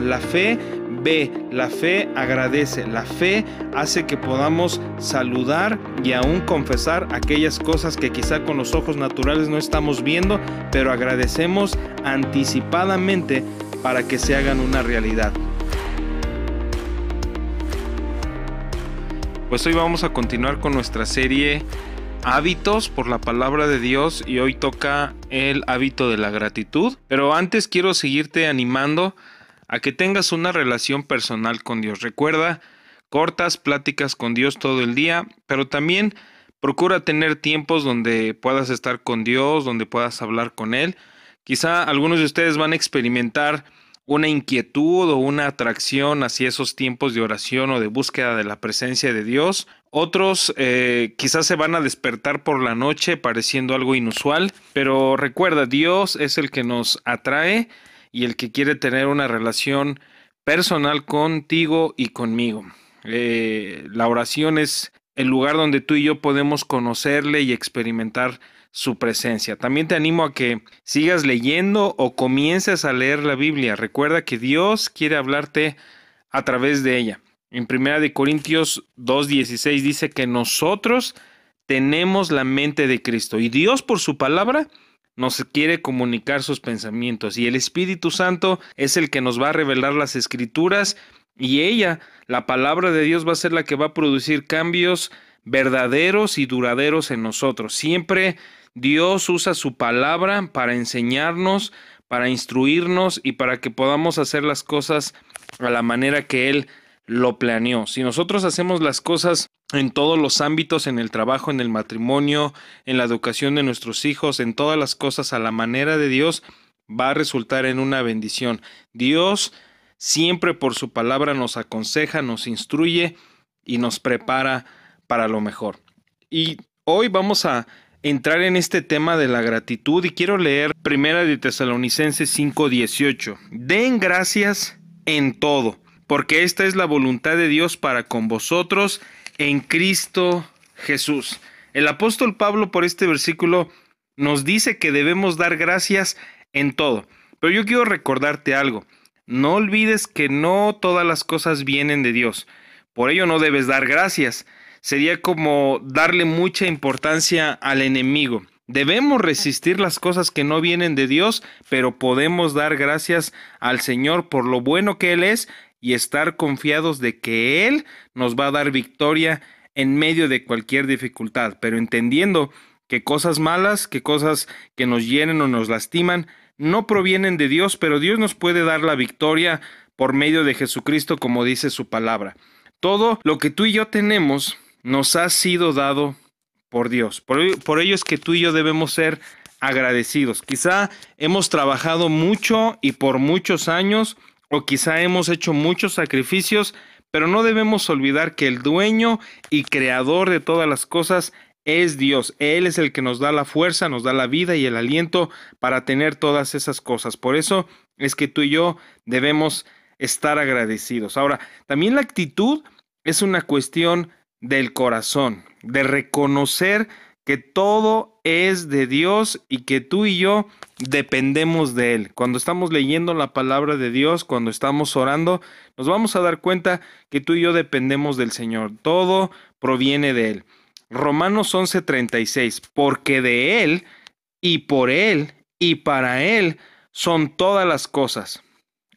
La fe ve, la fe agradece, la fe hace que podamos saludar y aún confesar aquellas cosas que quizá con los ojos naturales no estamos viendo, pero agradecemos anticipadamente para que se hagan una realidad. Pues hoy vamos a continuar con nuestra serie hábitos por la palabra de Dios y hoy toca el hábito de la gratitud. Pero antes quiero seguirte animando a que tengas una relación personal con Dios. Recuerda, cortas pláticas con Dios todo el día, pero también procura tener tiempos donde puedas estar con Dios, donde puedas hablar con Él. Quizá algunos de ustedes van a experimentar una inquietud o una atracción hacia esos tiempos de oración o de búsqueda de la presencia de Dios. Otros eh, quizás se van a despertar por la noche pareciendo algo inusual, pero recuerda, Dios es el que nos atrae y el que quiere tener una relación personal contigo y conmigo. Eh, la oración es el lugar donde tú y yo podemos conocerle y experimentar su presencia. También te animo a que sigas leyendo o comiences a leer la Biblia. Recuerda que Dios quiere hablarte a través de ella. En 1 de Corintios 2:16 dice que nosotros tenemos la mente de Cristo y Dios por su palabra nos quiere comunicar sus pensamientos y el Espíritu Santo es el que nos va a revelar las escrituras y ella, la palabra de Dios va a ser la que va a producir cambios verdaderos y duraderos en nosotros. Siempre Dios usa su palabra para enseñarnos, para instruirnos y para que podamos hacer las cosas a la manera que Él lo planeó. Si nosotros hacemos las cosas en todos los ámbitos, en el trabajo, en el matrimonio, en la educación de nuestros hijos, en todas las cosas a la manera de Dios, va a resultar en una bendición. Dios siempre por su palabra nos aconseja, nos instruye y nos prepara para lo mejor. Y hoy vamos a entrar en este tema de la gratitud y quiero leer Primera de Tesalonicenses 5:18. Den gracias en todo, porque esta es la voluntad de Dios para con vosotros en Cristo Jesús. El apóstol Pablo por este versículo nos dice que debemos dar gracias en todo. Pero yo quiero recordarte algo. No olvides que no todas las cosas vienen de Dios. Por ello no debes dar gracias sería como darle mucha importancia al enemigo. Debemos resistir las cosas que no vienen de Dios, pero podemos dar gracias al Señor por lo bueno que Él es y estar confiados de que Él nos va a dar victoria en medio de cualquier dificultad, pero entendiendo que cosas malas, que cosas que nos hieren o nos lastiman, no provienen de Dios, pero Dios nos puede dar la victoria por medio de Jesucristo, como dice su palabra. Todo lo que tú y yo tenemos nos ha sido dado por Dios. Por, ello es que tú y yo debemos ser agradecidos. Quizá hemos trabajado mucho y por muchos años, o quizá hemos hecho muchos sacrificios, pero no debemos olvidar que el dueño y creador de todas las cosas es Dios. Él es el que nos da la fuerza, nos da la vida y el aliento para tener todas esas cosas. Por eso es que tú y yo debemos estar agradecidos. Ahora, también la actitud es una cuestión del corazón, de reconocer que todo es de Dios y que tú y yo dependemos de Él. Cuando estamos leyendo la palabra de Dios, cuando estamos orando, nos vamos a dar cuenta que tú y yo dependemos del Señor. Todo proviene de Él. Romanos 11:36, porque de Él y por Él y para Él son todas las cosas.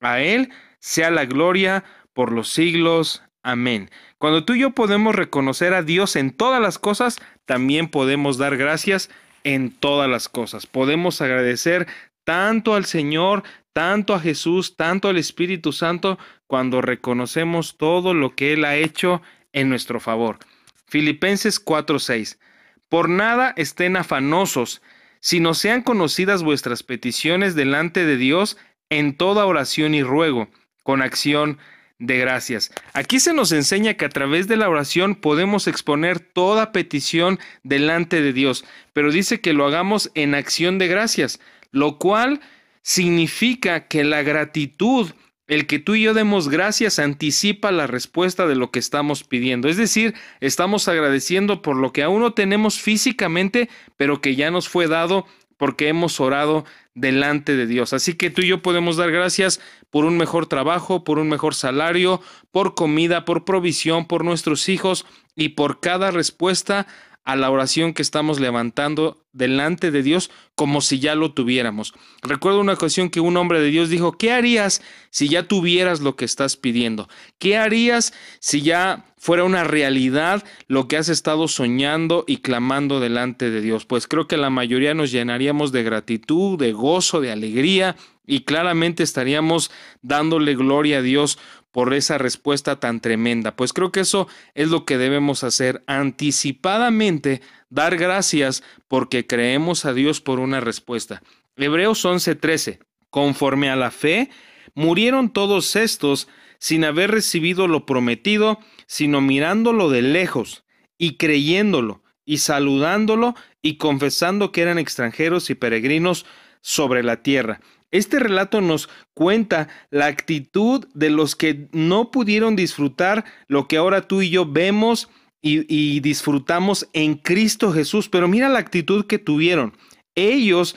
A Él sea la gloria por los siglos. Amén. Cuando tú y yo podemos reconocer a Dios en todas las cosas, también podemos dar gracias en todas las cosas. Podemos agradecer tanto al Señor, tanto a Jesús, tanto al Espíritu Santo, cuando reconocemos todo lo que Él ha hecho en nuestro favor. Filipenses 4:6. Por nada estén afanosos, sino sean conocidas vuestras peticiones delante de Dios en toda oración y ruego, con acción de gracias. Aquí se nos enseña que a través de la oración podemos exponer toda petición delante de Dios, pero dice que lo hagamos en acción de gracias, lo cual significa que la gratitud, el que tú y yo demos gracias, anticipa la respuesta de lo que estamos pidiendo. Es decir, estamos agradeciendo por lo que aún no tenemos físicamente, pero que ya nos fue dado porque hemos orado delante de Dios. Así que tú y yo podemos dar gracias por un mejor trabajo, por un mejor salario, por comida, por provisión, por nuestros hijos y por cada respuesta a la oración que estamos levantando delante de Dios como si ya lo tuviéramos. Recuerdo una ocasión que un hombre de Dios dijo, ¿qué harías si ya tuvieras lo que estás pidiendo? ¿Qué harías si ya fuera una realidad lo que has estado soñando y clamando delante de Dios? Pues creo que la mayoría nos llenaríamos de gratitud, de gozo, de alegría y claramente estaríamos dándole gloria a Dios por esa respuesta tan tremenda. Pues creo que eso es lo que debemos hacer anticipadamente, dar gracias porque creemos a Dios por una respuesta. Hebreos 11:13. Conforme a la fe, murieron todos estos sin haber recibido lo prometido, sino mirándolo de lejos y creyéndolo y saludándolo y confesando que eran extranjeros y peregrinos sobre la tierra. Este relato nos cuenta la actitud de los que no pudieron disfrutar lo que ahora tú y yo vemos y, disfrutamos en Cristo Jesús. Pero mira la actitud que tuvieron. Ellos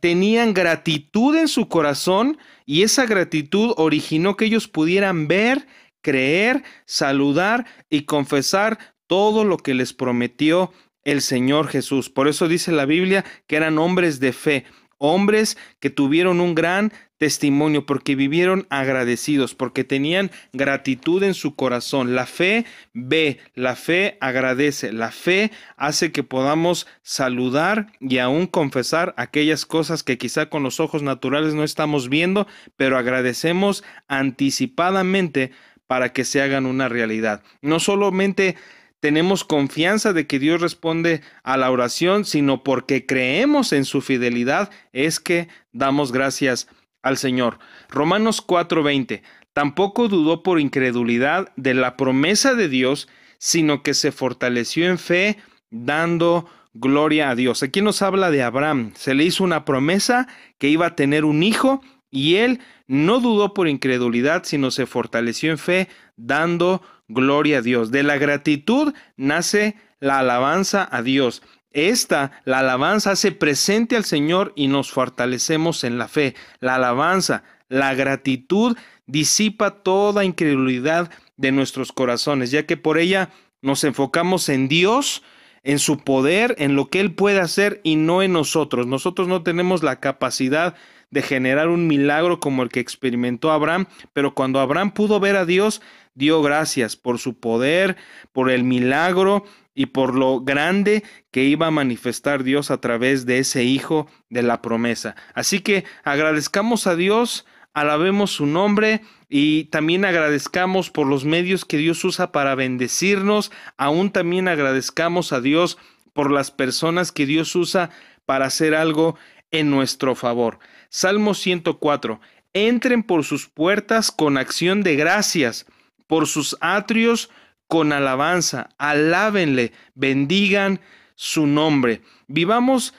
tenían gratitud en su corazón y esa gratitud originó que ellos pudieran ver, creer, saludar y confesar todo lo que les prometió el Señor Jesús. Por eso dice la Biblia que eran hombres de fe hombres que tuvieron un gran testimonio porque vivieron agradecidos, porque tenían gratitud en su corazón. La fe ve, la fe agradece, la fe hace que podamos saludar y aún confesar aquellas cosas que quizá con los ojos naturales no estamos viendo, pero agradecemos anticipadamente para que se hagan una realidad. No solamente tenemos confianza de que Dios responde a la oración, sino porque creemos en su fidelidad, es que damos gracias al Señor. Romanos 4:20. Tampoco dudó por incredulidad de la promesa de Dios, sino que se fortaleció en fe, dando gloria a Dios. Aquí nos habla de Abraham. Se le hizo una promesa que iba a tener un hijo y él no dudó por incredulidad, sino se fortaleció en fe, dando gloria a Dios. De la gratitud nace la alabanza a Dios. Esta, la alabanza, hace presente al Señor y nos fortalecemos en la fe. La alabanza, la gratitud disipa toda incredulidad de nuestros corazones, ya que por ella nos enfocamos en Dios, en su poder, en lo que Él puede hacer y no en nosotros. Nosotros no tenemos la capacidad de generar un milagro como el que experimentó Abraham, pero cuando Abraham pudo ver a Dios, dio gracias por su poder, por el milagro y por lo grande que iba a manifestar Dios a través de ese hijo de la promesa. Así que agradezcamos a Dios, alabemos su nombre y también agradezcamos por los medios que Dios usa para bendecirnos, aún también agradezcamos a Dios por las personas que Dios usa para hacer algo en nuestro favor. Salmo 104. Entren por sus puertas con acción de gracias por sus atrios con alabanza, alábenle, bendigan su nombre. Vivamos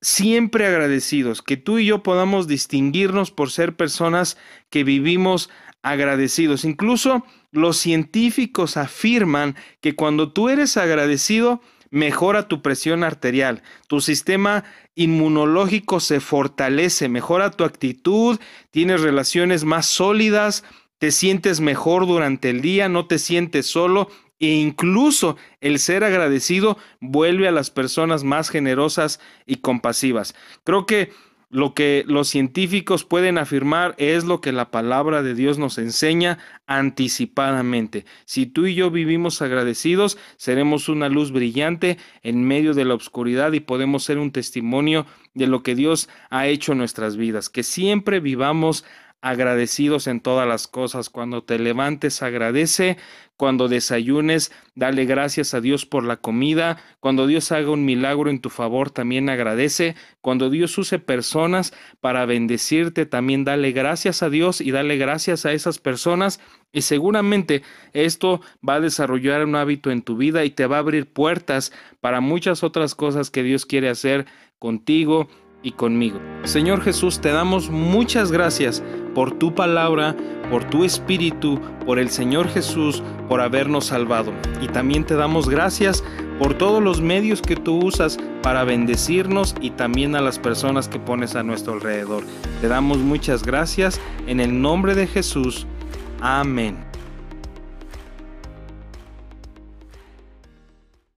siempre agradecidos, que tú y yo podamos distinguirnos por ser personas que vivimos agradecidos. Incluso los científicos afirman que cuando tú eres agradecido, mejora tu presión arterial, tu sistema inmunológico se fortalece, mejora tu actitud, tienes relaciones más sólidas, te sientes mejor durante el día, no te sientes solo e incluso el ser agradecido vuelve a las personas más generosas y compasivas. Creo que lo que los científicos pueden afirmar es lo que la palabra de Dios nos enseña anticipadamente. Si tú y yo vivimos agradecidos, seremos una luz brillante en medio de la oscuridad y podemos ser un testimonio de lo que Dios ha hecho en nuestras vidas. Que siempre vivamos agradecidos en todas las cosas. Cuando te levantes, agradece. Cuando desayunes, dale gracias a Dios por la comida. Cuando Dios haga un milagro en tu favor, también agradece. Cuando Dios use personas para bendecirte, también dale gracias a Dios y dale gracias a esas personas. Y seguramente esto va a desarrollar un hábito en tu vida y te va a abrir puertas para muchas otras cosas que Dios quiere hacer contigo y conmigo. Señor Jesús, te damos muchas gracias por tu palabra, por tu espíritu, por el Señor Jesús, por habernos salvado. Y también te damos gracias por todos los medios que tú usas para bendecirnos y también a las personas que pones a nuestro alrededor. Te damos muchas gracias en el nombre de Jesús. Amén.